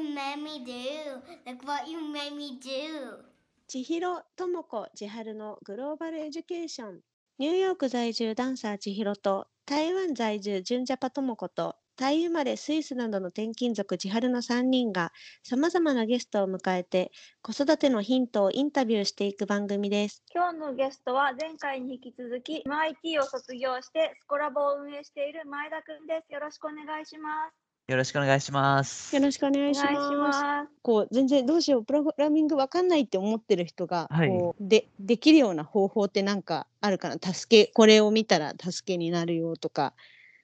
what you made me do? Look what you made me do? 千尋智子千春のグローバルエデュケーションニューヨーク在住ダンサー千尋と台湾在住純ジャパ智子とタイ生まれスイスなどの転勤族千春の3人がさまざまなゲストを迎えて子育てのヒントをインタビューしていく番組です。今日のゲストは前回に引き続き MIT を卒業してスコラボを運営している前田くんです。よろしくお願いします。よろしくお願いします。よろしくお願おいします。こう全然どうしようプログラミングわかんないって思ってる人が、はい。こうでできるような方法ってなんかあるかな？助けこれを見たら助けになるよとか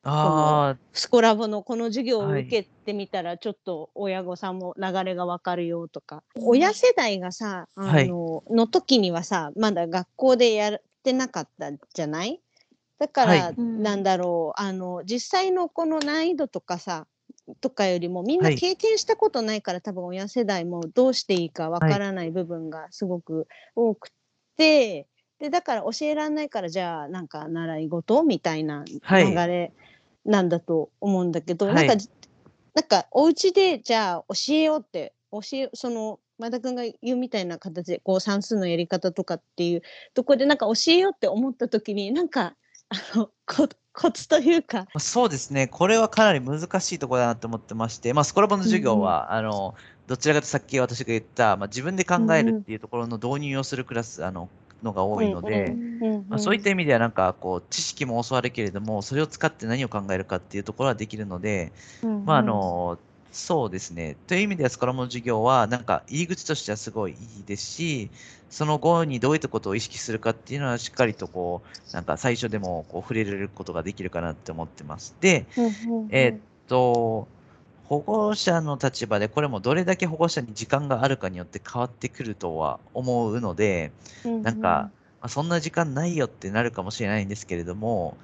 あスコラボのこの授業をはい受けてみたらちょっと親御さんも流れがわかるよとか、親世代がさあの,、はい。の時にはさまだ学校でやってなかったじゃない？だから、なんだろうあの実際のこの難易度とかさとかよりもみんなはい。経験したことないから、多分親世代もどうしていいかわからない部分がすごく多くて、でだから教えられないからじゃあなんか習い事みたいな流はい。れなんだと思うんだけど、はい。なんかなんかお家でじゃあ教えようって教えその前田君が言うみたいな形でこう算数のやり方とかっていうところでなんか教えようって思った時になんかあのこコツというか。あ、そうですね。これはかなり難しいところだなと思ってまして、まあ、スコラボの授業は、あの、どちらかというとさっき私が言った、まあ、自分で考えるっていうところの導入をするクラス、あの、のが多いので、まあ、そういった意味ではなんかこう知識も教わるけれどもそれを使って何を考えるかっていうところはできるので、まああのそうですねという意味ではスコラボの授業はなんか入り口としてはすごいいいですしその後にどういったことを意識するかっていうのはしっかりとこうなんか最初でもこう触れることができるかなって思ってます。で、えーっと保護者の立場でこれもどれだけ保護者に時間があるかによって変わってくるとは思うので、なんか、まあ、そんな時間ないよってなるかもしれないんですけれども、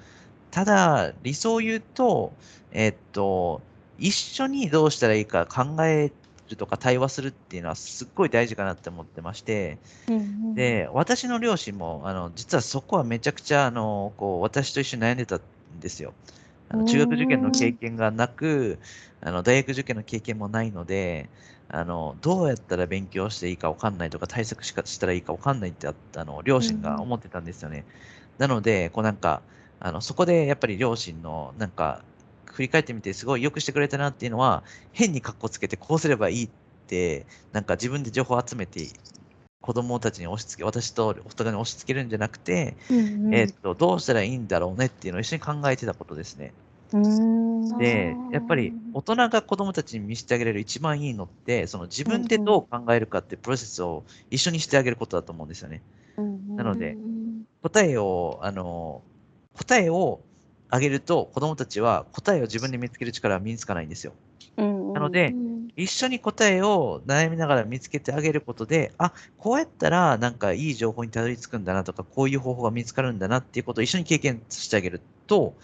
ただ、理想を言うと、えっと、一緒にどうしたらいいか考えるとか対話するっていうのはすっごい大事かなって思ってまして、で、私の両親も、あの、実はそこはめちゃくちゃ、あの、こう、私と一緒に悩んでたんですよ。あの中学受験の経験がなく、あの大学受験の経験もないので、あのどうやったら勉強していいか分かんないとか、対策しかしたらいいか分かんないってああの両親が思ってたんですよね。なので、こうなんか、あのそこでやっぱり両親の、なんか、振り返ってみて、すごいよくしてくれたなっていうのは、変に格好つけて、こうすればいいって、なんか自分で情報を集めて、子供たちに押し付け、私とお互いに押し付けるんじゃなくて、えっと、どうしたらいいんだろうねっていうのを一緒に考えてたことですね。で、やっぱり大人が子供たちに見せてあげれる一番いいのって、その自分でどう考えるかっていうプロセスを一緒にしてあげることだと思うんですよね。なので、答えを、あの、答えをあげると子供たちは答えを自分で見つける力は身につかないんですよ。なので、一緒に答えを悩みながら見つけてあげることで、あ、こうやったらなんかいい情報にたどり着くんだなとか、こういう方法が見つかるんだなっていうことを一緒に経験してあげると、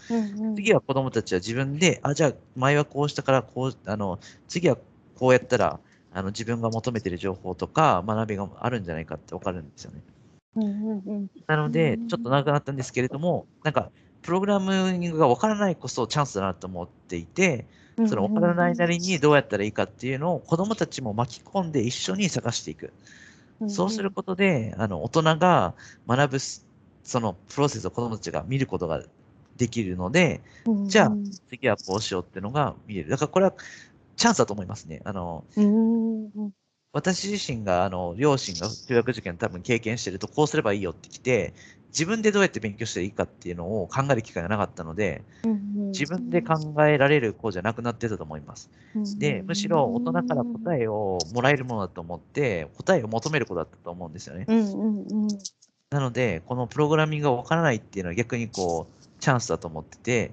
次は子供たちは自分で、あ、じゃあ前はこうしたから、こう、あの、次はこうやったら、あの、自分が求めてる情報とか学びがあるんじゃないかってわかるんですよね。なので、ちょっと長くなったんですけれども、なんか、プログラミングがわからないこそチャンスだなと思っていて、そのわからないなりにどうやったらいいかっていうのを子供たちも巻き込んで一緒に探していく。そうすることで、あの、大人が学ぶす、そのプロセスを子供たちが見ることができるので、じゃあ次はこうしようっていうのが見れる。だからこれはチャンスだと思いますね。あの、私自身が、あの、両親が中学受験多分経験してると、こうすればいいよって来て、自分でどうやって勉強していいかっていうのを考える機会がなかったので、自分で考えられる子じゃなくなってたと思います。で、むしろ大人から答えをもらえるものだと思って、答えを求める子だったと思うんですよね。なので、このプログラミングがわからないっていうのは逆にこう、チャンスだと思ってて、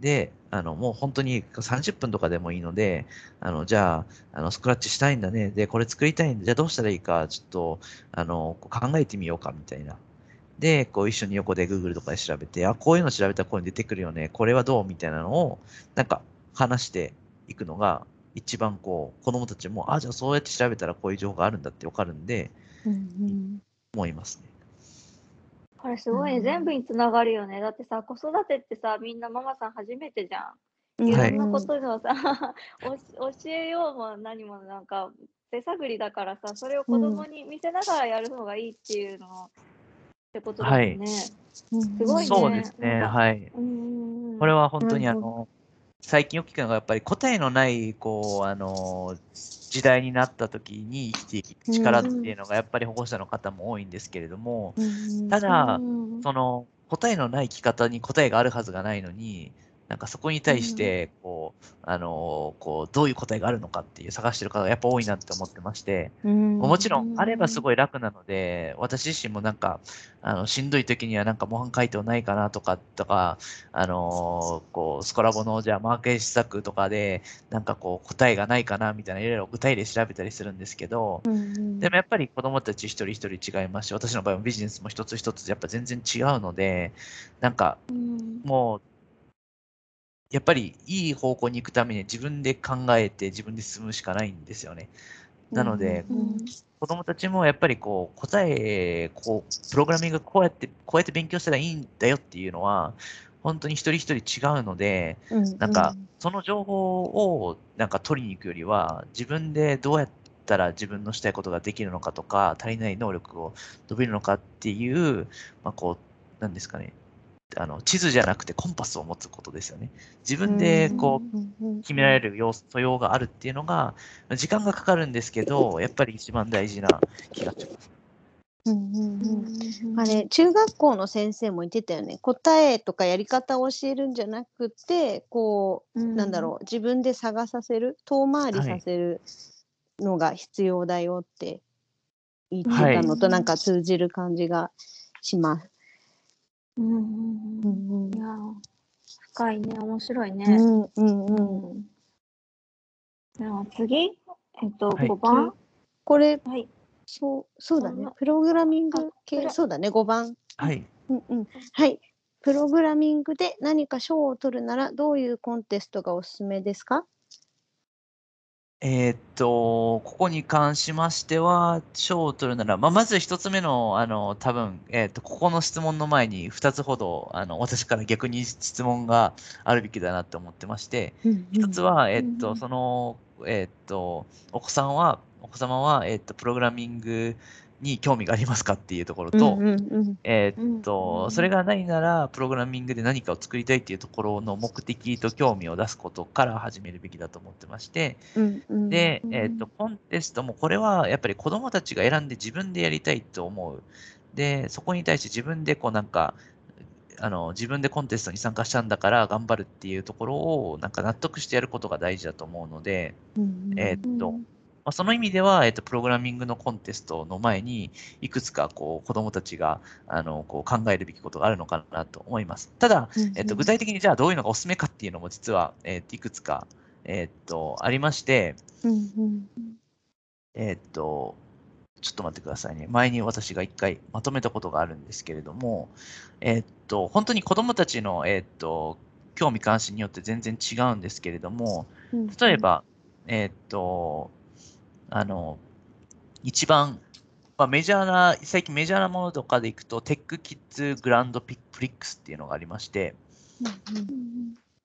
で、あの、もう本当に30分とかでもいいので、あの、じゃあ、あの、スクラッチしたいんだね。で、これ作りたいんだ。じゃあどうしたらいいか、ちょっと、あの、考えてみようか、みたいな。で、こう一緒に横で Google とかで調べて、あ、こういうの調べたらこういうの出てくるよね。これはどうみたいなのを、なんか話していくのが、一番こう、子供たちも、あ、じゃあそうやって調べたらこういう情報があるんだってわかるんで、思いますね。これすごいね、全部につながるよね。だってさ、子育てってさ、みんなママさん初めてじゃん。いはいろんなことのさ、おし教えようも何もなんか手探りだからさ、それを子供に見せながらやる方がいいっていうのってことだよね。すすごいね。そうですね。はい。これは本当にあの、最近よく聞くのがやっぱり答えのない、こう、あの、時代になった時に生きていく力っていうのがやっぱり保護者の方も多いんですけれども、ただ、うん。その答えのない生き方に答えがあるはずがないのに、なんかそこに対して、こう、あの、こう、どういう答えがあるのかっていう探してる方がやっぱ多いなって思ってまして、もちろん、あればすごい楽なので、私自身もなんか、あの、しんどい時にはなんか模範解答ないかなとか、とか、あのーこう、スコラボの、じゃあ、マーケージ策とかで、なんかこう、答えがないかな、みたいな、いろいろ具体例調べたりするんですけど、でもやっぱり子供たち一人一人違いますし、私の場合もビジネスも一つ一つやっぱ全然違うので、なんかうん。もう、やっぱりいい方向に行くためには自分で考えて自分で進むしかないんですよね。なので、うん子供たちもやっぱりこう答え、こう、プログラミングこうやって、こうやって勉強したらいいんだよっていうのは、本当に一人一人違うので、なんか、その情報をなんか取りに行くよりは、自分でどうやったら自分のしたいことができるのかとか、足りない能力を伸びるのかっていう、まあ、こう、なんですかね、あの地図じゃなくてコンパスを持つことですよね。自分でこう、決められる要素素養があるっていうのが、時間がかかるんですけど、やっぱり一番大事な気がします。あれ中学校の先生も言ってたよね。答えとかやり方を教えるんじゃなくてこう、なんだろう。自分で探させる。遠回りさせるのが必要だよって言ってたのとなんか通じる感じがします。うんうんううんんいや深いね、面白いね。うんうんうんうんじゃあ次、えっと、はい5番？これはい。そうそうだねあプログラミング系ロそうだね5番。はい。うんうん、はい。プログラミングで何か賞を取るならどういうコンテストがおすすめですか？えーっと、ここに関しましては、賞を取るなら、まあ、まず一つ目の、あの、多分、えーっと、ここの質問の前に二つほど、あの、私から逆に質問があるべきだなと思ってまして、一つは、えーっと、うん。その、えーっと、お子さんは、お子様は、えーっと、プログラミングに興味がありますかっていうところと、うんうんうん。えーっうんと、それがないなら、プログラミングで何かを作りたいっていうところの目的と興味を出すことから始めるべきだと思ってまして、うんうんで、うん。えっと、コンテストもこれはやっぱり子供たちが選んで自分でやりたいと思う。で、そこに対して自分でこうなんか、あの、自分でコンテストに参加したんだから頑張るっていうところをなんか納得してやることが大事だと思うので、うんうんえっと、まあ、その意味では、えっと、プログラミングのコンテストの前に、いくつかこう子供たちがあのこう考えるべきことがあるのかなと思います。ただ、えっと、具体的にじゃあどういうのがおすすめかっていうのも実は、えっと、いくつか、えっと、ありまして、えっと、ちょっと待ってくださいね。前に私が一回まとめたことがあるんですけれども、えっと、本当に子供たちの、えっと、興味関心によって全然違うんですけれども、うん例えば、えっと、あの、一番、まあ、メジャーな、最近メジャーなものとかでいくと、テックキッズグランドピプリックスっていうのがありまして、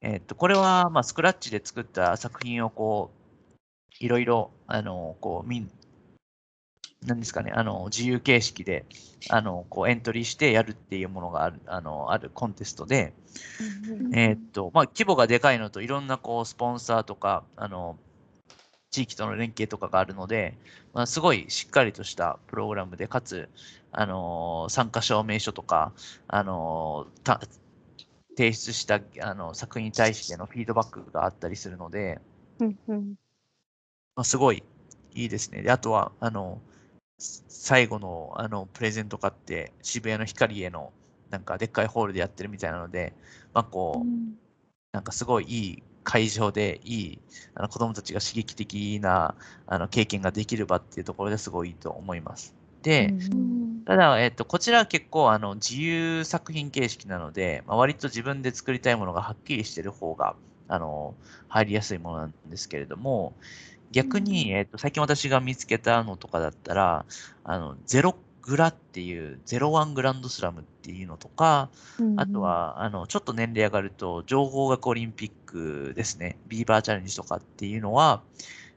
えっと、これは、まあ、スクラッチで作った作品をこう、いろいろ、あの、こう、みん、なんですかね、あの、自由形式で、あの、こう、エントリーしてやるっていうものがある、あの、あるコンテストで、えーっと、まあ、規模がでかいのといろんなこうスポンサーとか、あの、地域との連携とかがあるので、まあ、すごいしっかりとしたプログラムで、かつ、あのー参加証明書とか、あの提出したあの作品に対してのフィードバックがあったりするので、うんうんまあ、すごいいいですね。で、あとは、あの、す最後の、あの、プレゼント買って、渋谷の光への、なんか、でっかいホールでやってるみたいなので、まあ、こう、なんかすごいいい会場で、いい、あの、子供たちが刺激的な、あの、経験ができる場っていうところですごいいいと思います。で、ただ、えっと、こちらは結構、あの、自由作品形式なので、まあ、割と自分で作りたいものがはっきりしてる方が、あの、入りやすいものなんですけれども、逆に、えっと、最近私が見つけたのとかだったら、あの、ゼログラっていう01グランドスラムっていうのとか、あと、は、あの、ちょっと年齢上がると、情報学オリンピックですね。ビーバーチャレンジとかっていうのは、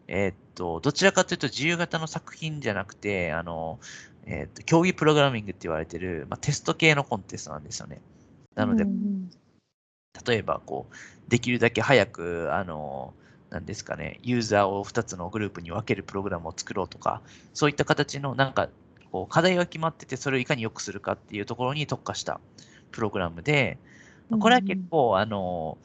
えーっと、どちらかというと自由形の作品じゃなくて、あの、えーっと、競技プログラミングって言われてる、まあ、テスト系のコンテストなんですよね。なのでうん、うん例えば、こう、できるだけ早く、あの、なんですかね、ユーザーを2つのグループに分けるプログラムを作ろうとか、そういった形の、なんか、こう、課題が決まってて、それをいかに良くするかっていうところに特化したプログラムで、まあこれは結構、あの、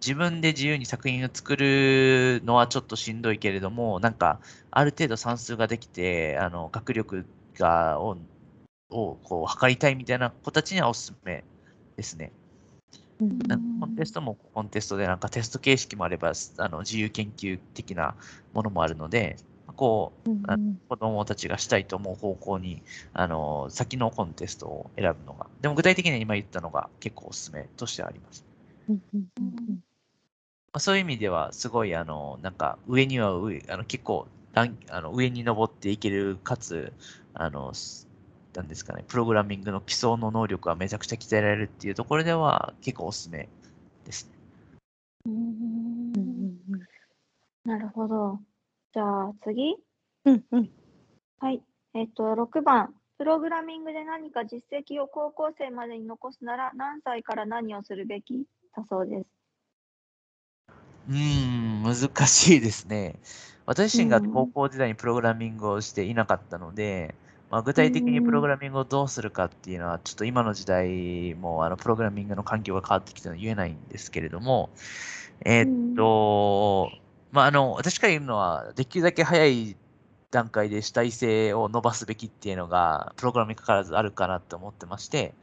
自分で自由に作品を作るのはちょっとしんどいけれども、なんか、ある程度算数ができて、あの、学力が、を、をこう、測りたいみたいな子たちにはおすすめですね。コンテストもコンテストでなんかテスト形式もあれば、あの自由研究的なものもあるので、こう、うんあ子供たちがしたいと思う方向に、あの、先のコンテストを選ぶのが、でも具体的には今言ったのが結構おすすめとしてあります。うんうんうんまあ、そういう意味では、すごい、あの、なんか上には上、あの結構あの上に登っていける、かつ、あの、すなんですかね、プログラミングの基礎の能力がめちゃくちゃ鍛えられるっていうところでは結構おすすめですね。うんうんうんなるほど。じゃあ次。うんうんはい。えっと、6番。プログラミングで何か実績を高校生までに残すなら何歳から何をするべき？だそうです。うーん、難しいですね。私自身がうん高校時代にプログラミングをしていなかったので、まあ、具体的にプログラミングをどうするかっていうのは、ちょっと今の時代もあのプログラミングの環境が変わってきたので言えないんですけれども、えーっと、まあ、あの、私から言うのは、できるだけ早い段階で主体性を伸ばすべきっていうのが、プログラムにかかわらずあるかなと思ってまして、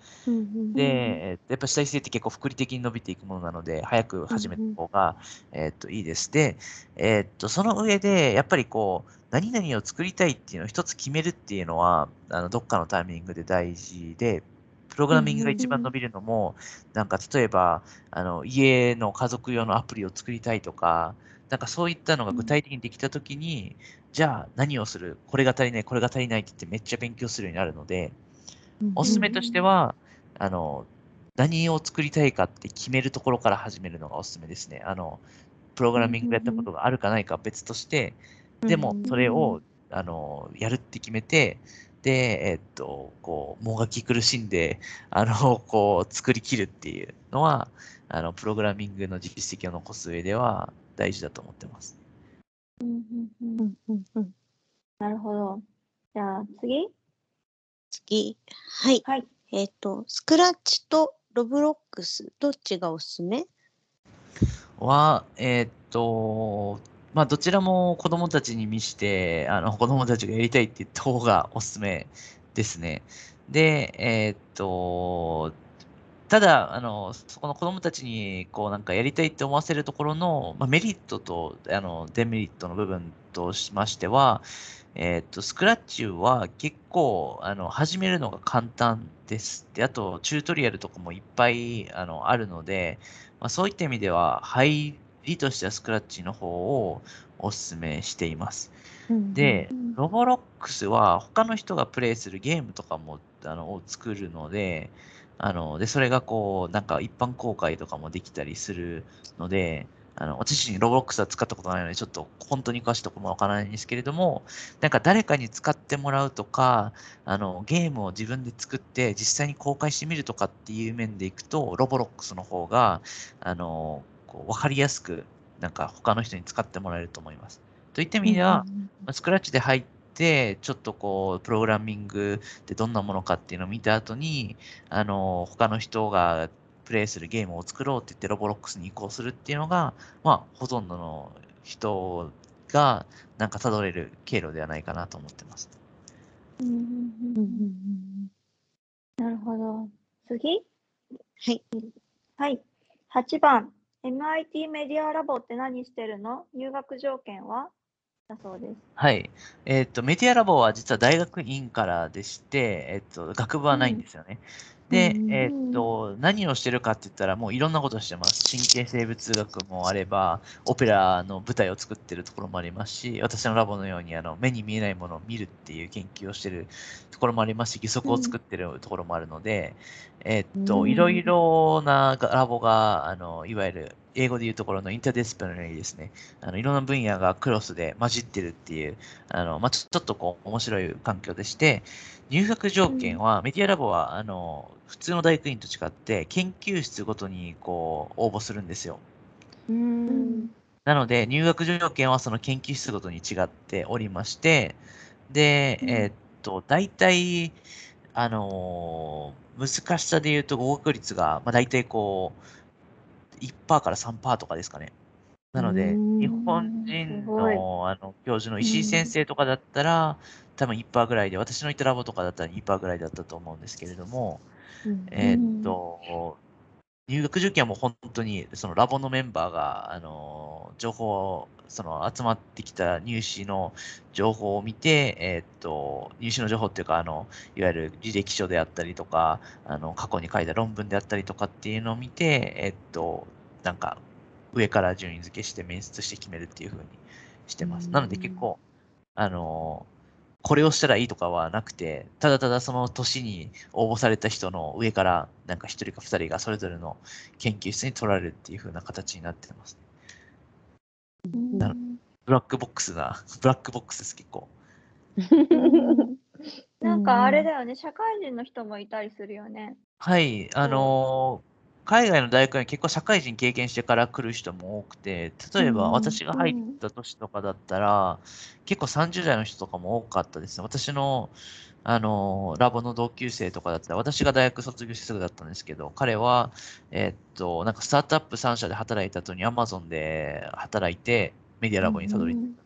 で、えーやっぱ主体性って結構複利的に伸びていくものなので、早く始めた方が、えーっと、いいです。で、えーっと、その上で、やっぱりこう、何々を作りたいっていうのを一つ決めるっていうのは、あの、どっかのタイミングで大事で、プログラミングが一番伸びるのも、なんか例えば、あの、家の家族用のアプリを作りたいとか、なんかそういったのが具体的にできたときに、じゃあ何をする？これが足りない、これが足りないって言ってめっちゃ勉強するようになるので、おすすめとしては、あの、何を作りたいかって決めるところから始めるのがおすすめですね。あの、プログラミングやったことがあるかないかは別として、でもそれを、あの、やるって決めて、で、えっと、こう、もがき苦しんで、あの、こう、作り切るっていうのは、あの、プログラミングの実績を残す上では大事だと思ってます。うんうんうんうんうんうんなるほど。じゃあ次？次。はい。はい。えっ、と、スクラッチとロブロックス、どっちがおすすめ？は、えーっと、まあ、どちらも子供たちに見して、あの、子供たちがやりたいって言った方がおすすめですね。で、えーっと、ただ、あの、そこの子供たちに、こう、なんかやりたいって思わせるところの、まあ、メリットと、あの、デメリットの部分としましては、えーっと、スクラッチは結構、あの、始めるのが簡単です。で、あと、チュートリアルとかもいっぱい、あの、あるので、まあ、そういった意味では、入りとしてはスクラッチの方をお勧めしています。でうん、ロボロックスは他の人がプレイするゲームとかもあのを作るので、あのでそれがこう、なんか一般公開とかもできたりするので、あの私自身ロボロックスは使ったことないので、ちょっと本当に詳しいところもわからないんですけれども、なんか誰かに使ってもらうとか、あのゲームを自分で作って実際に公開してみるとかっていう面でいくと、ロボロックスの方が、あのこう分かりやすく、なんか他の人に使ってもらえると思います。といった意味では、まあスクラッチで入って、ちょっとこう、プログラミングってどんなものかっていうのを見た後に、あの、他の人がプレイするゲームを作ろうって言ってロボロックスに移行するっていうのが、まあ、ほとんどの人がなんか辿れる経路ではないかなと思ってます。うんうんうんうんうんうんなるほど。次？はい。はい。8番。MIT メディアラボって何してるの？入学条件は？だそうです。はい。えっ、と、メディアラボは実は大学院からでして、えっ、と、学部はないんですよね。でう、んえっ、と、何をしてるかって言ったら、もういろんなことをしてます。神経生物学もあれば、オペラの舞台を作ってるところもありますし、私のラボのようにあの目に見えないものを見るっていう研究をしてるところもありますし、義足を作ってるところもあるので、えっ、と、うんいろいろなラボが、あの、いわゆる英語で言うところの interdisciplinary ですね。あのいろんな分野がクロスで混じってるっていう、あのまあ、ちょっとこう面白い環境でして、入学条件は、メディアラボはあの普通の大学院と違って、研究室ごとにこう応募するんですよ。ううんん。なので、入学条件はその研究室ごとに違っておりまして、で、うんえーっと、大体、あのー難しさで言うと合格率が、まあ、大体こう、1%から3%とかですかね。なので、うん日本人のあの教授の石井先生とかだったら、多分1%ぐらいで、私の行ったラボとかだったら2%ぐらいだったと思うんですけれども、えーっと、入学条件はもう本当に、そのラボのメンバーが、あの、情報、その集まってきた入試の情報を見て、えーっと、入試の情報っていうか、あの、いわゆる履歴書であったりとか、あの、過去に書いた論文であったりとかっていうのを見て、えーっと、なんか、上から順位付けして面接して決めるっていう風にしてます。なので結構、あの、これをしたらいいとかはなくて、ただただその年に応募された人の上から、なんか一人か二人がそれぞれの研究室に取られるっていう風な形になってます。なるブラックボックスな、ブラックボックスです、結構。なんかあれだよね、社会人の人もいたりするよね。はい、あのー海外の大学に結構社会人経験してから来る人も多くて、例えばうん私が入った年とかだったら、結構30代の人とかも多かったですね。私の、あのーラボの同級生とかだったら、私が大学卒業してすぐだったんですけど、彼は、えーっと、なんかスタートアップ3社で働いた後に Amazon で働いて、メディアラボにたどり着いた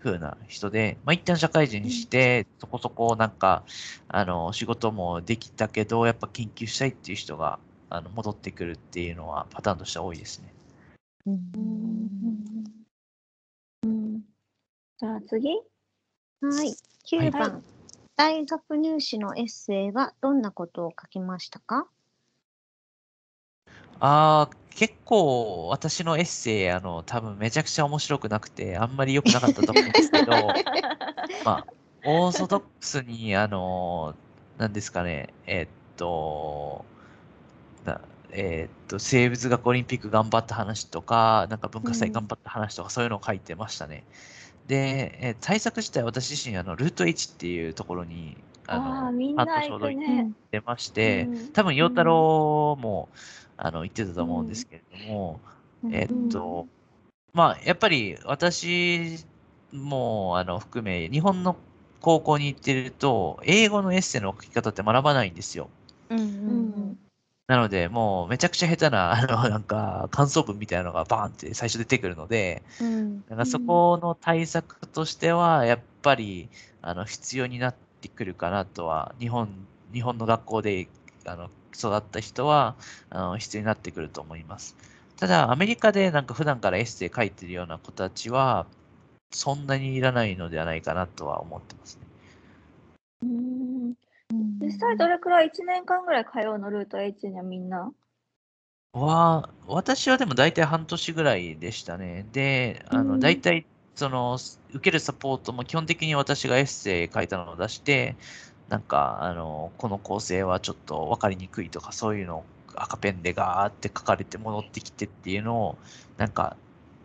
風な人で、まあ、一旦社会人して、そこそこなんか、あの、仕事もできたけど、やっぱ研究したいっていう人が、あの、戻ってくるっていうのはパターンとしては多いですね。うん。じゃあ次。はい。9はい。番、大学入試のエッセイはどんなことを書きましたか？ああ、結構私のエッセイ、あの、多分めちゃくちゃ面白くなくて、あんまり良くなかったと思うんですけど、まあ、オーソドックスに、あの、なんですかね、えっと、なえっと、生物学オリンピック頑張った話とか、なんか文化祭うん頑張った話とか、そういうのを書いてましたね。で、えー対策自体、私自身、あの、ルート H っていうところに、ああの、あ、半な年ほど行っ。てまして、うん多分、陽太郎も、あの、言ってたと思うんですけれども、えっと、まあ、やっぱり私も、あの、含め、日本の高校に行ってると、英語のエッセイの書き方って学ばないんですよ。うんうんなので、もうめちゃくちゃ下手な、あの、なんか、感想文みたいなのがバーンって最初出てくるので、うんなんかそこの対策としては、やっぱり、あの、必要になってくるかなとは、日本、日本の学校で、あの、育った人は、あの、必要になってくると思います。ただ、アメリカでなんか普段からエッセイ書いてるような子たちは、そんなにいらないのではないかなとは思ってますね。うん実際どれくらい1年間ぐらい通うの？ルート H にはみんな？は、私はでも大体半年ぐらいでしたね。で、あの、うん大体、その、受けるサポートも基本的に私がエッセイ書いたのを出して、なんか、あの、この構成はちょっと分かりにくいとか、そういうのを赤ペンでガーって書かれて戻ってきてっていうのを、なんか、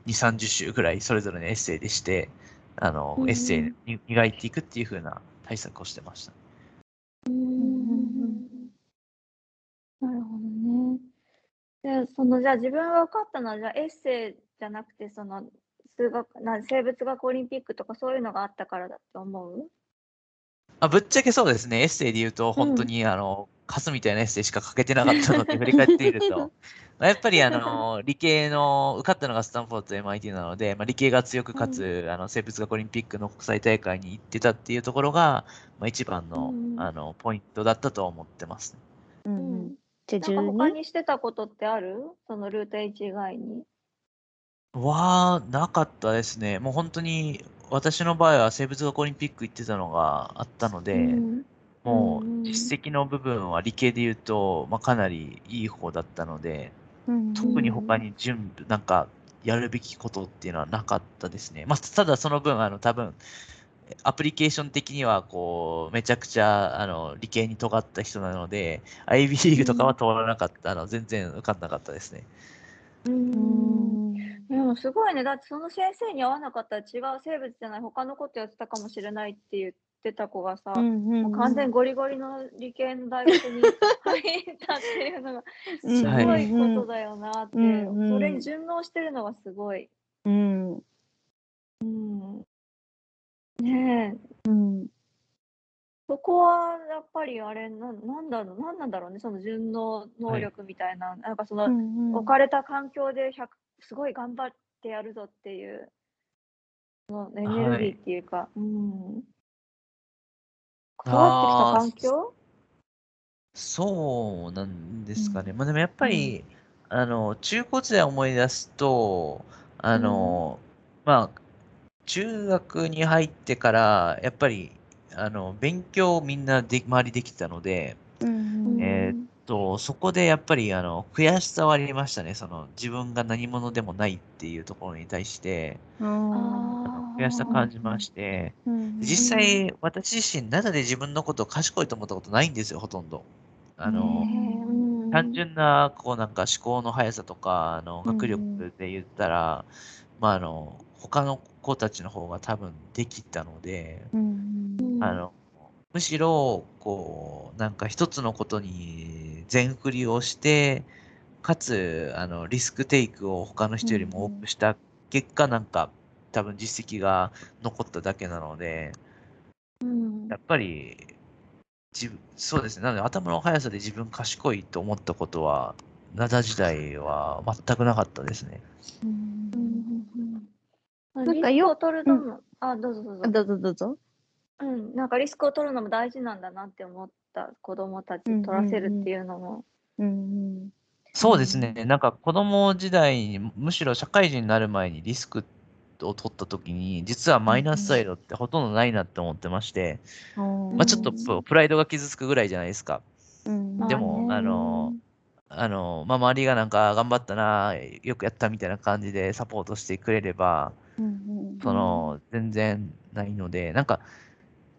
2、30種ぐらいそれぞれのエッセイでして、あの、うんエッセイに磨いていくっていう風な対策をしてました。なるほどね。で、そのじゃあ自分が分かったのはじゃあエッセイじゃなくてその数学な生物学オリンピックとかそういうのがあったからだと思う？あぶっちゃけそうですね、エッセイで言うと、本当に、あの、カスみたいなエッセイしか書けてなかったので、振り返ってみると、まあやっぱり、あの、理系の、受かったのがスタンフォードと MIT なので、まあ、理系が強くかつ、あの、生物学オリンピックの国際大会に行ってたっていうところが、まあ、一番の、うん。あの、ポイントだったと思ってます、ね。うん。うん。じゃあなんか他12にしてたことってある？そのルート H 以外に。は、なかったですね。もう本当に、私の場合は生物学オリンピック行ってたのがあったので、うんもう実績の部分は理系で言うと、まあ、かなりいい方だったので、うん特に他に準備、なんかやるべきことっていうのはなかったですね。まあ、ただその分、あの、多分、アプリケーション的には、こう、めちゃくちゃ、あの、理系に尖った人なので、IB リーグとかは通らなかった、あの、全然受かんなかったですね。ううんんでもすごいね。だってその先生に会わなかったら違う生物じゃない他のことやってたかもしれないって言ってた子がさ、もう完全にゴリゴリの理系の大学に入ったっていうのが うんすごいことだよなって、うんうんそれに順応してるのがすごい。うん。うん、ねえ、うん。そこはやっぱりあれな、なんだろう、なんなんだろうね、その順応能力みたいな、なんかその、うん置かれた環境で100すごい頑張ってやるぞっていう、そのエネルギーっていうか、うん。育ってきた環境？そうなんですかね。まあでもやっぱり、あの、中高時代思い出すと、あの、まあ、中学に入ってから、やっぱり、あの、勉強をみんなで、周りできてたので、うんえーと、そこでやっぱり、あの、悔しさはありましたね。その、自分が何者でもないっていうところに対して、あ悔しさ感じまして、ー実際、私自身、灘で自分のことを賢いと思ったことないんですよ、ほとんど。あの、うん単純な、こうなんか思考の速さとか、あの、うん学力で言ったら、まああの、他の子たちの方が多分できたので、うんあの、むしろ、こう、なんか一つのことに全振りをして、かつ、あの、リスクテイクを他の人よりも多くした結果、なんか、多分実績が残っただけなので、うんやっぱり、自分、そうですね。なので、頭の速さで自分賢いと思ったことは、灘時代は全くなかったですね。うんうんなんかよリスクを取るのも、あ、どうぞどうぞ。どうぞどうぞ。うん、なんかリスクを取るのも大事なんだなって思った子供たち取らせるっていうのも。うんそうですね。なんか子供時代に、むしろ社会人になる前にリスクを取った時に、実はマイナスサイドってほとんどないなって思ってまして、うん。まあちょっとププライドが傷つくぐらいじゃないですか。うん。まあでも、ね。あの、あの、まあ周りがなんか頑張ったな、よくやったみたいな感じでサポートしてくれれば、うん。その、全然ないので、なんか、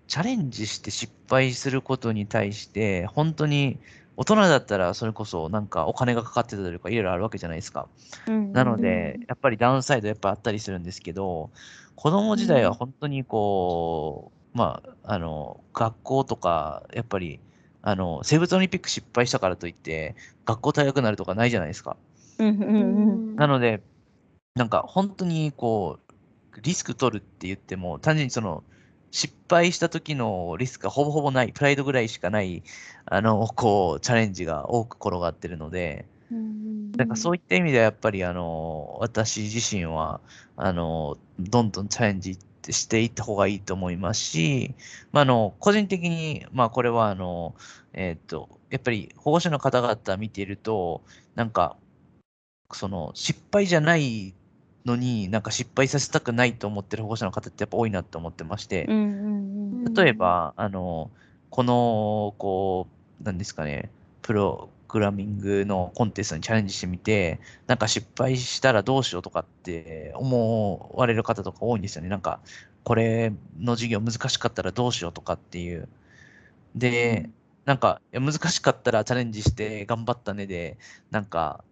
チャレンジして失敗することに対して、本当に、大人だったらそれこそなんかお金がかかってたりとかいろいろあるわけじゃないですか。うんなので、やっぱりダウンサイドやっぱあったりするんですけど、子供時代は本当にこう、まあ、あの、学校とか、やっぱり、あの、生物オリンピック失敗したからといって、学校大学になるとかないじゃないですか。うんうんうんなので、なんか本当にこう、リスク取るって言っても、単純にその、失敗した時のリスクがほぼほぼない、プライドぐらいしかない、あの、こう、チャレンジが多く転がってるので、うんなんかそういった意味ではやっぱりあの、私自身は、あの、どんどんチャレンジしていった方がいいと思いますし、まあ、あの、個人的に、まあ、これはあの、えっと、やっぱり保護者の方々見ていると、なんか、その、失敗じゃないのに、なんか失敗させたくないと思ってる保護者の方ってやっぱ多いなと思ってまして、うんうん例えば、あの、この、こう、なんですかね、プログラミングのコンテストにチャレンジしてみて、なんか失敗したらどうしようとかって思われる方とか多いんですよね。なんか、これの授業難しかったらどうしようとかっていう。で、なんか、いや難しかったらチャレンジして頑張ったねで、なんか、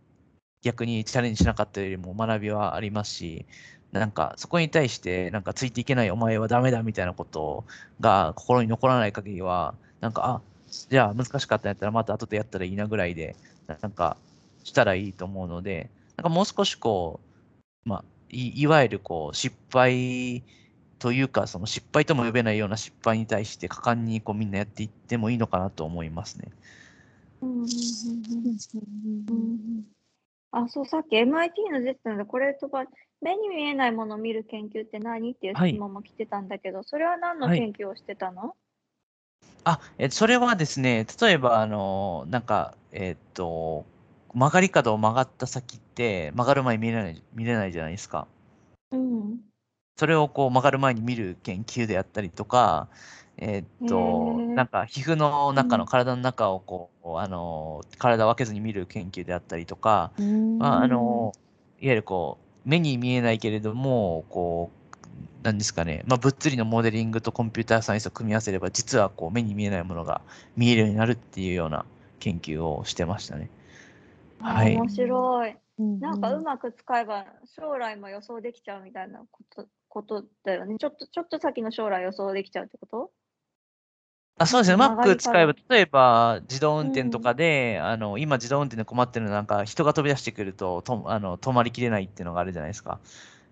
逆にチャレンジしなかったよりも学びはありますし、なんか、そこに対して、なんか、ついていけないお前はダメだみたいなことが心に残らない限りは、なんか、あ、じゃあ難しかったんやったらまた後でやったらいいなぐらいで、なんか、したらいいと思うので、なんかもう少しこう、まあ、いいわゆるこう、失敗というか、その失敗とも呼べないような失敗に対して果敢にこうみんなやっていってもいいのかなと思いますね。あ、そう、さっき MIT の出てたので、これとば、目に見えないものを見る研究って何っていうはい質問も来てたんだけど、それは何のはい研究をしてたの？あ、え、それはですね、例えば、あの、なんか、えっと、曲がり角を曲がった先って、曲がる前に見れない、見れないじゃないですか。うん。それをこう曲がる前に見る研究であったりとか、えーっと、なんか皮膚の中のうん体の中をこう、あの、体を分けずに見る研究であったりとか、うんまあ、あの、いわゆるこう、目に見えないけれども、こう、なんですかね、まあ、物理のモデリングとコンピューターサイエンスを組み合わせれば、実はこう、目に見えないものが見えるようになるっていうような研究をしてましたね。はい。面白い。うんなんかうまく使えば将来も予想できちゃうみたいなことことだよね。ちょっとちょっと先の将来予想できちゃうってこと？あそうですね、うま曲がりく使えば、角例えば自動運転とかで、あの今、自動運転で困ってるのは、なんか人が飛び出してくるととあの止まりきれないっていうのがあるじゃないですか。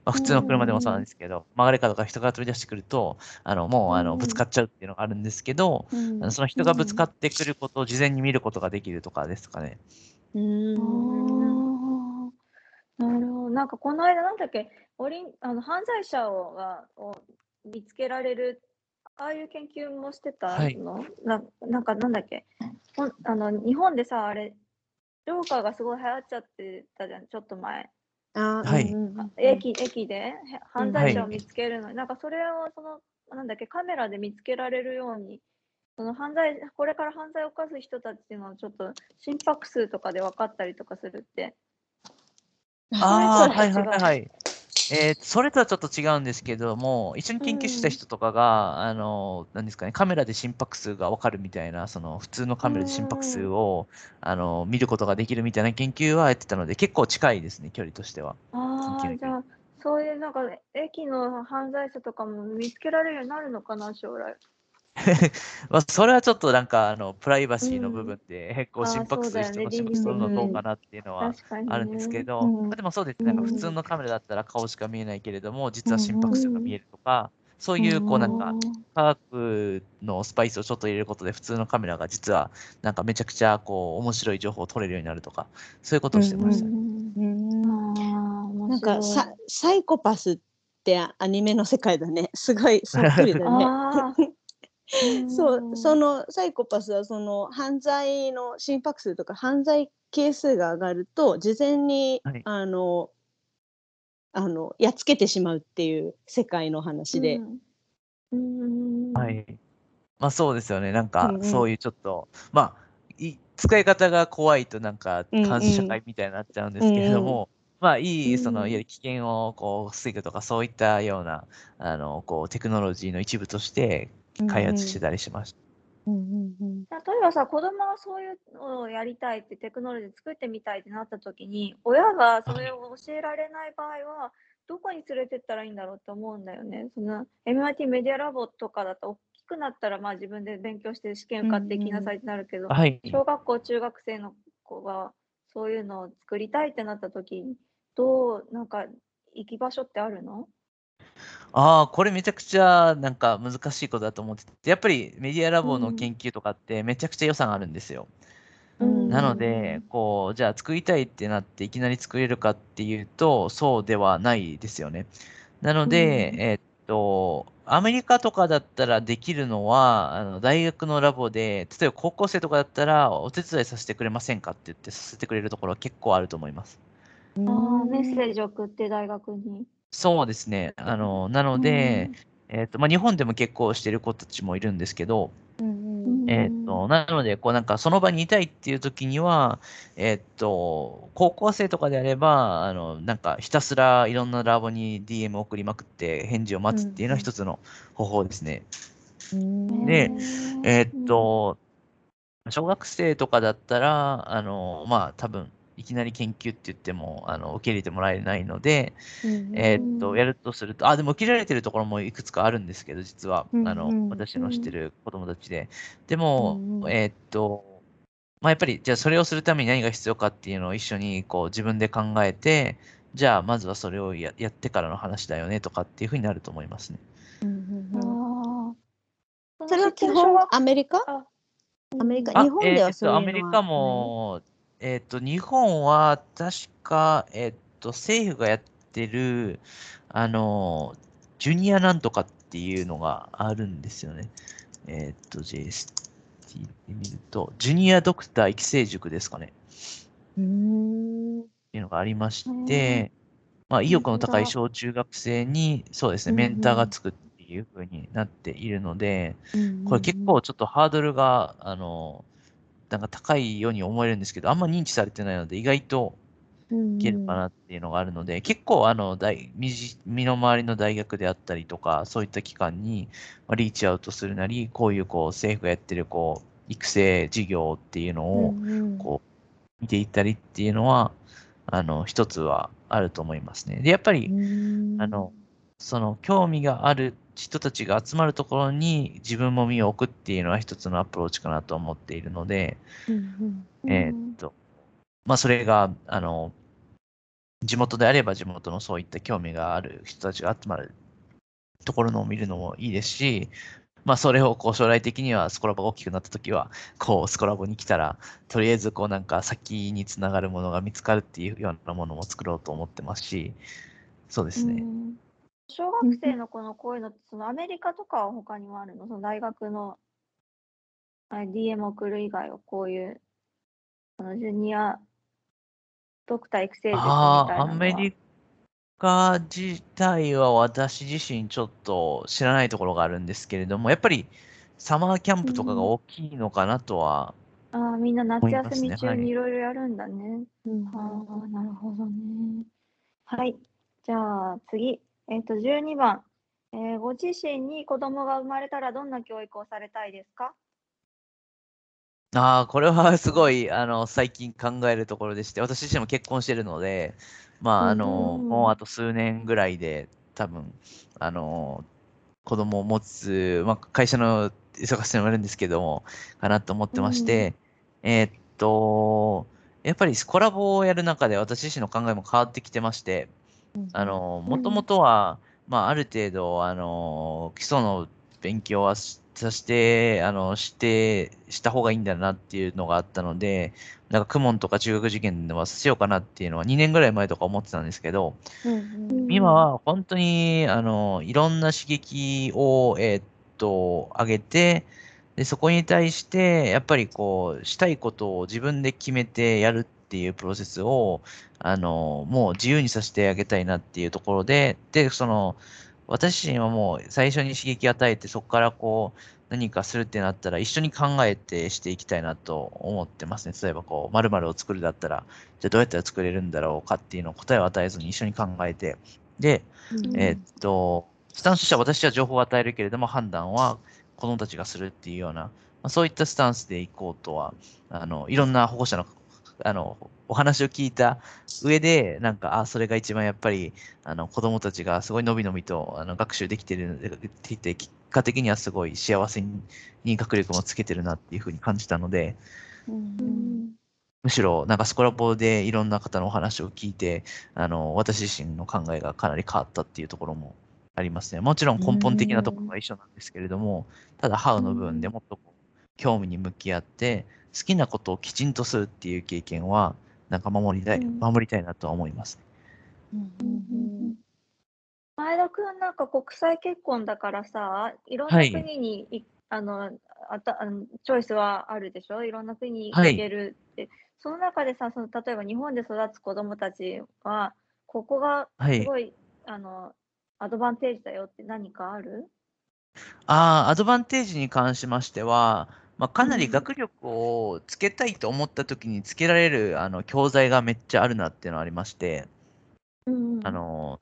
まあ、普通の車でもそうなんですけど、曲がり角から人が飛び出してくると、あのもうあうんのぶつかっちゃうっていうのがあるんですけど、うんあのその人がぶつかってくることを事前に見ることができるとかですかね。うん。なるほど。なんかこの間なんだっけ、オリンあの犯罪者をがを見つけられる、ああいう研究もしてたはい。の、ななんかなんだっけ？ほんあの、日本でさ、あれ、ジョーカーがすごい流行っちゃってたじゃん、ちょっと前。あーはい。駅駅で？へ犯罪者をはい。見つけるの。に、なんかそれをそのなんだっけカメラで見つけられるようにその犯罪これから犯罪を犯す人たちのをちょっと心拍数とかで分かったりとかするって。ああ、はいはいはい。えーそれとはちょっと違うんですけども、一緒に研究した人とかが、あの、なんですかね、カメラで心拍数がわかるみたいな、その普通のカメラで心拍数を、あの、見ることができるみたいな研究はやってたので、結構近いですね、距離としては。じゃあそういうなんか駅の犯罪者とかも見つけられるようになるのかな将来 まあ、それはちょっとなんか、あの、プライバシーの部分で、こうあー心拍数そうだよね人のどうかなっていうのはあるんですけど、でもそうですね、なんかうん普通のカメラだったら顔しか見えないけれども、実は心拍数が見えるとか、そういう、こうなんか、科学のスパイスをちょっと入れることで、普通のカメラが実は、なんかめちゃくちゃ、こう、面白い情報を撮れるようになるとか、そういうことをしてました。ね。なん。かササイコパスってアニメの世界だね。すごいそっくりだね。そう、そのサイコパスはその犯罪の心拍数とか犯罪係数が上がると事前に、はい。あのあのやっつけてしまうっていう世界の話で、うん。うん。はい。まあそうですよね。なんかうんう、ん。そういうちょっと、まあ、い使い方が怖いとなんかうんうん。監視社会みたいになっちゃうんですけれども、まあいい、うんその、いわゆる危険をこう防ぐとか、そういったような、あの、こう、テクノロジーの一部として開発してたりしました。うんうんうん例えばさ、子供がそういうのをやりたいってテクノロジー作ってみたいってなった時に、親がそれを教えられない場合は、どこに連れてったらいいんだろうって思うんだよね。その MIT メディアラボとかだと大きくなったらまあ自分で勉強して試験受かっていきなさいってなるけど、はい。小学校、中学生の子がそういうのを作りたいってなった時に、どう、なんか行き場所ってあるの？ああ、これめちゃくちゃなんか難しいことだと思ってて、やっぱりメディアラボうんの研究とかってめちゃくちゃ予算あるんですよ。うんなので、こう、じゃあ作りたいってなっていきなり作れるかっていうと、そうではないですよね。なので、うんえっと、アメリカとかだったらできるのは、あの大学のラボで、例えば高校生とかだったら、お手伝いさせてくれませんかって言ってさせてくれるところは結構あると思います。あーメッセージ送って大学に。そうですね。あの、なので、えっと、まあ、日本でも結構してる子たちもいるんですけど、うんうんえーっと、なので、こうなんかその場にいたいっていう時には、えーっと、高校生とかであれば、あの、なんかひたすらいろんなラボに DM を送りまくって返事を待つっていうのは一つの方法ですね。うんでえーっと、小学生とかだったら、あの、まあ多分、いきなり研究って言っても、あの、受け入れてもらえないので、うんえーっと、うんやるとすると、あ、でも受け入れられてるところもいくつかあるんですけど、実は、うんあの、うん私の知ってる子供たちで。でもうんう、んえーっと、まあ、やっぱり、じゃあそれをするために何が必要かっていうのを一緒にこう自分で考えて、じゃあまずはそれをややってからの話だよねとかっていうふうになると思いますね。うんうんうん。あー。それは基小本学アメリカ？あアメリカ？あ日本ではそういうのはえーアメリカも、えーっと、日本は確か、えーっと、政府がやってる、あの、ジュニアなんとかっていうのがあるんですよね。えーっと、JST で見ると、ジュニアドクター育成塾ですかね。うーんっていうのがありましへて、まあ、意欲の高い小中学生に、そうですね、うんメンターがつくっていう風になっているので、うんこれ結構ちょっとハードルが、あの、なんか高いように思えるんですけど、あんま認知されてないので、意外といけるかなっていうのがあるので、結構あの大身じ身の回りの大学であったりとか、そういった機関にまあリーチアウトするなり、こういうこう政府がやってるこう育成事業っていうのをこう見ていったりっていうのは、あの一つはあると思いますね。で、やっぱり、あの、その興味がある人たちが集まるところに自分も身を置くっていうのは一つのアプローチかなと思っているので、えーっと、まあそれが、あの、地元であれば地元のそういった興味がある人たちが集まるところのを見るのもいいですし、まあそれをこう将来的にはスコラボが大きくなった時は、こうスコラボに来たら、とりあえずこうなんか先につながるものが見つかるっていうようなものも作ろうと思ってますし、そうですね。うん小学生の子のこういうのって、そのアメリカとかは他にもあるの？その大学の DM 送る以外はこういう、あのジュニアドクター育成塾みたいなアメリカ自体は私自身ちょっと知らないところがあるんですけれども、やっぱりサマーキャンプとかが大きいのかなとは、あーみんな夏休み中にいろいろやるんだね。うんああ、なるほどね。はい。じゃあ次、えっ、と、12番、えーご自身に子供が生まれたらどんな教育をされたいですか？ああ、これは すごい、あの、最近考えるところでして、私自身も結婚してるので、まあ、あの、うんもうあと数年ぐらいで、多分、あの、子供を持つ、まあ、会社の忙しさもあるんですけども、かなと思ってまして、えーっと、やっぱりコラボをやる中で私自身の考えも変わってきてまして、あの、もともとは、まあ、ある程度、あの、基礎の勉強はしさせて、あの、して、した方がいいんだなっていうのがあったので、なんか、公文とか中学受験ではさせようかなっていうのは2年ぐらい前とか思ってたんですけど、うん今は本当に、あの、いろんな刺激を、えーっと、上げて、で、そこに対して、やっぱりこう、したいことを自分で決めてやるっていうプロセスを、あの、もう自由にさせてあげたいなっていうところで、で、その、私自身はもう最初に刺激与えて、そこからこう、何かするってなったら、一緒に考えてしていきたいなと思ってますね。例えばこう、〇〇を作るだったら、じゃあどうやったら作れるんだろうかっていうのを答えを与えずに一緒に考えて、で、えーっと、スタンスとしては私は情報を与えるけれども、判断は子供たちがするっていうような、まあ、そういったスタンスでいこうとは、あの、いろんな保護者の、あの、お話を聞いた上で、なんか、あ、それが一番やっぱり、あの、子供たちがすごいのびのびと、あの、学習できてる、できて、結果的にはすごい幸せに学力もつけてるなっていうふうに感じたので、うんむしろ、なんかスコラボでいろんな方のお話を聞いて、あの、私自身の考えがかなり変わったっていうところもありますね。もちろん根本的なところは一緒なんですけれども、ただ、ハウの部分でもっと興味に向き合って、好きなことをきちんとするっていう経験は、なんか守りたい、うん。守りたいなとは思います。前田くんなんか国際結婚だからさ、い。ろんはない国にい、あのあたあのチョイスはあるでしょ？いろんな国にはい。行けるって。その中でさ、その例えば日本で育つ子供たちは、ここがはい。すごい、あのアドバンテージだよって何かある？ああ、アドバンテージに関しましては、まあ、かなり学力をつけたいと思った時につけられるあの教材がめっちゃあるなっていうのがありまして、うんあの、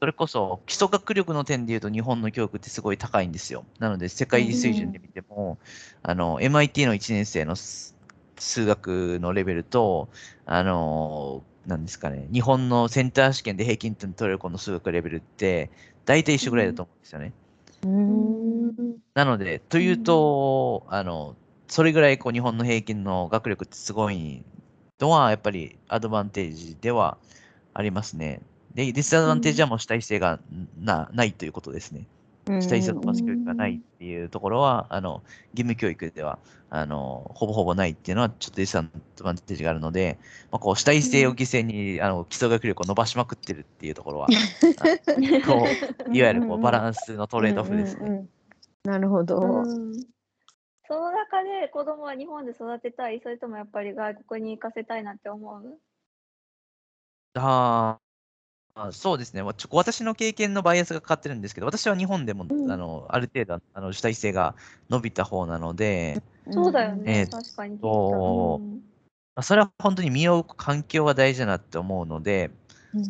それこそ基礎学力の点で言うと日本の教育ってすごい高いんですよ。なので世界水準で見ても、あの、MIT の1年生のす数学のレベルと、あの、なんですかね、日本のセンター試験で平均点取れる子の数学レベルって、大体一緒ぐらいだと思うんですよね。なので、というと、あの、それぐらいこう日本の平均の学力ってすごいのは、やっぱりアドバンテージではありますね。で、ディスアドバンテージはもう主体性がなないということですね。主体性の教育がないっていうところは、あの、義務教育では、あの、ほぼほぼないっていうのは、ちょっとディスアドバンテージがあるので、まあ、こう、主体性を犠牲に、あの、基礎学力を伸ばしまくってるっていうところは、あ こう、いわゆるこうバランスのトレードオフですね。なるほど。うん。その中で子供は日本で育てたい？それともやっぱり外国に行かせたいなって思う？ああそうですね、まあちょ私の経験のバイアスがかかってるんですけど、私は日本でも、うん。あのある程度あの主体性が伸びた方なので、そうだよね、えー確かに。う。うん。まあ、それは本当に身を置く環境が大事だなって思うので、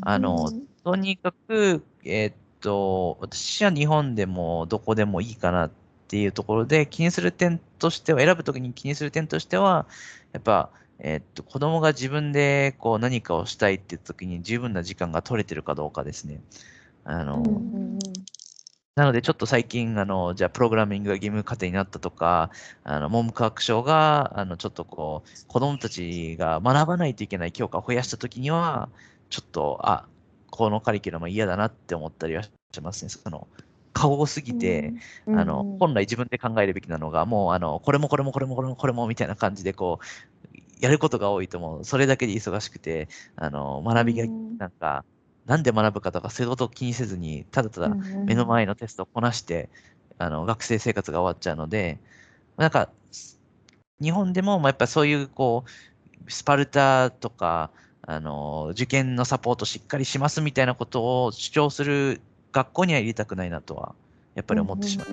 あのうんとにかく、えーっと、私は日本でもどこでもいいかなっていうところで、気にする点としては、選ぶときに気にする点としては、やっぱ、えーっと、子供が自分でこう何かをしたいってときに十分な時間が取れてるかどうかですね。あの、うんうんなので、ちょっと最近、あの、じゃあ、プログラミングが義務課程になったとか、あの、文部科学省が、あの、ちょっとこう、子供たちが学ばないといけない教科を増やしたときには、ちょっと、あ、このカリキュラムは嫌だなって思ったりはしますね。その、過保護すぎて、うん。あの、本来自分で考えるべきなのが、もう、あの、これもこれもこれもこれもこれもみたいな感じで、こう、やることが多いともう、それだけで忙しくて、あの、学びが、うん。なんか、なんで学ぶかとか、そういうことを気にせずに、ただただ目の前のテストをこなして、あの、学生生活が終わっちゃうので、なんか、日本でも、まあ、やっぱそういう、こう、スパルタとか、あの、受験のサポートしっかりしますみたいなことを主張する学校には入れたくないなとは、やっぱり思ってしまう。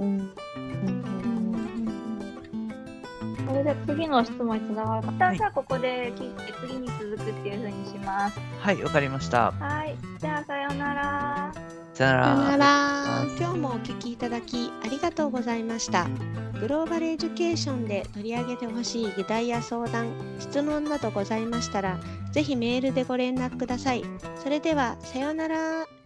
それで次の質問につながる。一旦はいじゃあここで切って次に続くっていうふうにします。はい、わかりました。はい。じゃあさようなら。さよなら。今日もお聞きいただきありがとうございました。グローバルエデュケーションで取り上げてほしい議題や相談、質問などございましたら、ぜひメールでご連絡ください。それでは、さようなら。